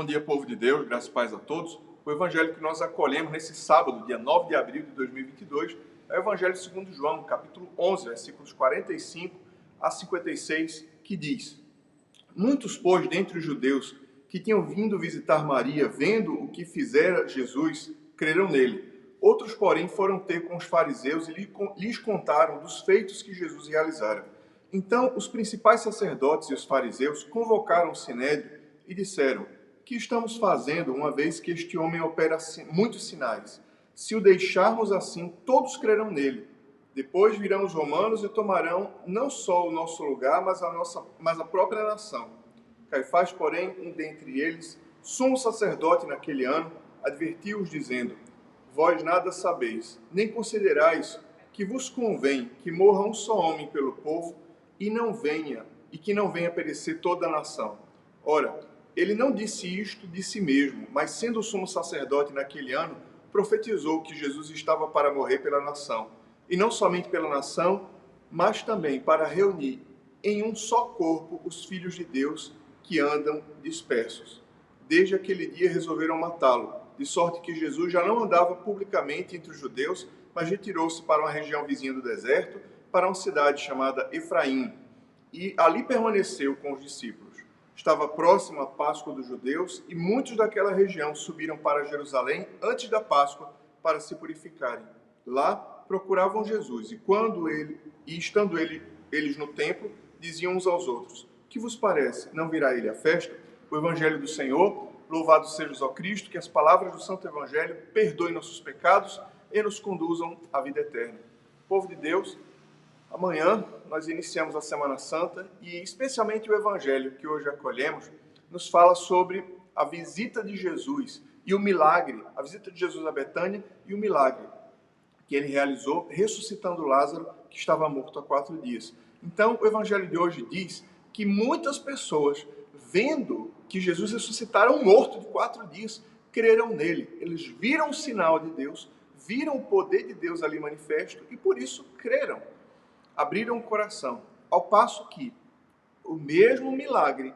Bom dia, povo de Deus, graças e paz a todos. O evangelho que nós acolhemos nesse sábado, dia 9 de abril de 2022, é o evangelho segundo João, capítulo 11, versículos 45 a 56, que diz: Muitos, pois, dentre os judeus que tinham vindo visitar Maria, vendo o que fizera Jesus, creram nele. Outros, porém, foram ter com os fariseus e lhes contaram dos feitos que Jesus realizara. Então, os principais sacerdotes e os fariseus convocaram o sinédrio e disseram: que estamos fazendo, uma vez que este homem opera muitos sinais? Se o deixarmos assim, todos crerão nele. Depois virão os romanos e tomarão não só o nosso lugar, mas a, nossa, mas a própria nação. Caifás, porém, um dentre eles, sumo sacerdote naquele ano, advertiu-os, dizendo: Vós nada sabeis, nem considerais que vos convém que morra um só homem pelo povo e não venha, e que não venha perecer toda a nação. Ora, ele não disse isto de si mesmo, mas sendo sumo sacerdote naquele ano, profetizou que Jesus estava para morrer pela nação, e não somente pela nação, mas também para reunir em um só corpo os filhos de Deus que andam dispersos. Desde aquele dia resolveram matá-lo, de sorte que Jesus já não andava publicamente entre os judeus, mas retirou-se para uma região vizinha do deserto, para uma cidade chamada Efraim, e ali permaneceu com os discípulos. Estava próximo a Páscoa dos judeus e muitos daquela região subiram para Jerusalém antes da Páscoa para se purificarem. Lá procuravam Jesus e quando ele e estando ele, eles no templo, diziam uns aos outros: "Que vos parece? Não virá ele à festa?" O evangelho do Senhor, louvado seja o Cristo, que as palavras do Santo Evangelho perdoem nossos pecados e nos conduzam à vida eterna. Povo de Deus, Amanhã nós iniciamos a Semana Santa e especialmente o Evangelho que hoje acolhemos nos fala sobre a visita de Jesus e o milagre, a visita de Jesus a Betânia e o milagre que ele realizou ressuscitando Lázaro que estava morto há quatro dias. Então o Evangelho de hoje diz que muitas pessoas vendo que Jesus ressuscitara um morto de quatro dias creram nele. Eles viram o sinal de Deus, viram o poder de Deus ali manifesto e por isso creram abriram o coração, ao passo que o mesmo milagre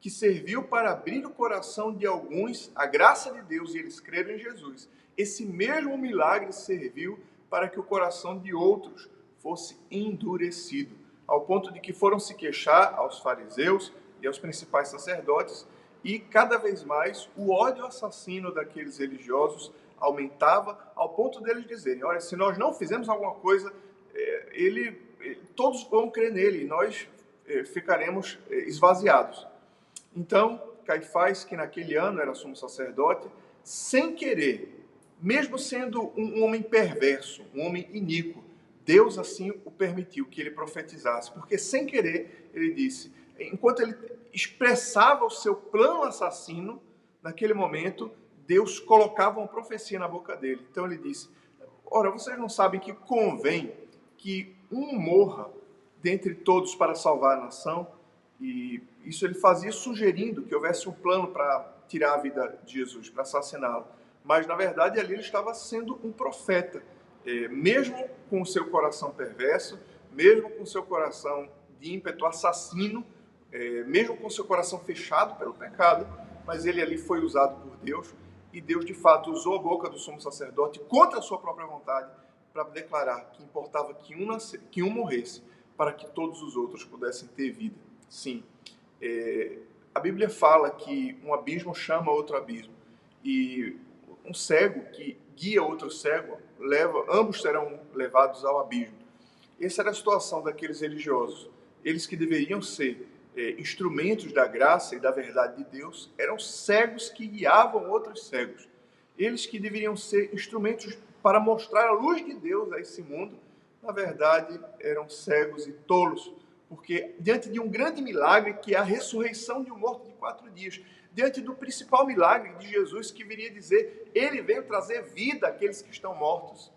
que serviu para abrir o coração de alguns, a graça de Deus, e eles creram em Jesus, esse mesmo milagre serviu para que o coração de outros fosse endurecido, ao ponto de que foram se queixar aos fariseus e aos principais sacerdotes, e cada vez mais o ódio assassino daqueles religiosos aumentava, ao ponto deles dizerem: olha, se nós não fizermos alguma coisa, eh, ele todos vão crer nele e nós eh, ficaremos eh, esvaziados. Então, Caifás, que naquele ano era sumo sacerdote, sem querer, mesmo sendo um homem perverso, um homem iníquo, Deus assim o permitiu que ele profetizasse, porque sem querer ele disse, enquanto ele expressava o seu plano assassino, naquele momento Deus colocava uma profecia na boca dele. Então ele disse: Ora, vocês não sabem que convém que um morra dentre todos para salvar a nação. E isso ele fazia sugerindo que houvesse um plano para tirar a vida de Jesus, para assassiná-lo. Mas, na verdade, ali ele estava sendo um profeta, é, mesmo com o seu coração perverso, mesmo com o seu coração de ímpeto assassino, é, mesmo com o seu coração fechado pelo pecado, mas ele ali foi usado por Deus e Deus de fato usou a boca do sumo sacerdote contra a sua própria vontade para declarar que importava que um, nasce, que um morresse para que todos os outros pudessem ter vida. Sim, é, a Bíblia fala que um abismo chama outro abismo e um cego que guia outro cego leva, ambos serão levados ao abismo. Essa era a situação daqueles religiosos. Eles que deveriam ser é, instrumentos da graça e da verdade de Deus eram cegos que guiavam outros cegos. Eles que deveriam ser instrumentos para mostrar a luz de Deus a esse mundo, na verdade eram cegos e tolos, porque diante de um grande milagre, que é a ressurreição de um morto de quatro dias, diante do principal milagre de Jesus, que viria dizer, ele veio trazer vida àqueles que estão mortos,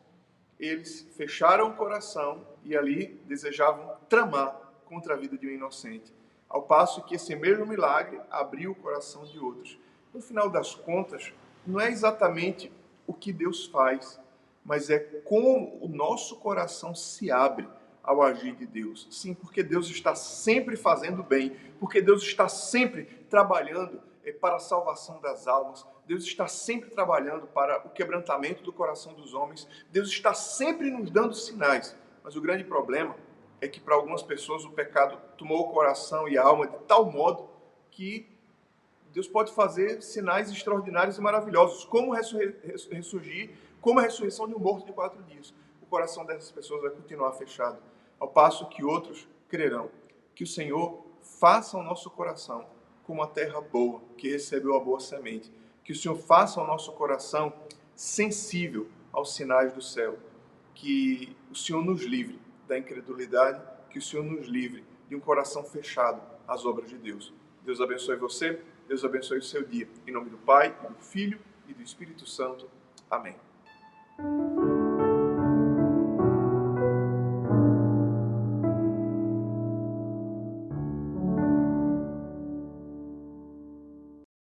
eles fecharam o coração e ali desejavam tramar contra a vida de um inocente, ao passo que esse mesmo milagre abriu o coração de outros. No final das contas, não é exatamente o que Deus faz, mas é como o nosso coração se abre ao agir de Deus. Sim, porque Deus está sempre fazendo bem, porque Deus está sempre trabalhando é, para a salvação das almas. Deus está sempre trabalhando para o quebrantamento do coração dos homens. Deus está sempre nos dando sinais. Mas o grande problema é que para algumas pessoas o pecado tomou o coração e a alma de tal modo que Deus pode fazer sinais extraordinários e maravilhosos, como ressurgir, como a ressurreição de um morto de quatro dias. O coração dessas pessoas vai continuar fechado, ao passo que outros crerão. Que o Senhor faça o nosso coração como uma terra boa, que recebeu a boa semente. Que o Senhor faça o nosso coração sensível aos sinais do céu. Que o Senhor nos livre da incredulidade, que o Senhor nos livre de um coração fechado às obras de Deus. Deus abençoe você, Deus abençoe o seu dia. Em nome do Pai, do Filho e do Espírito Santo. Amém. thank you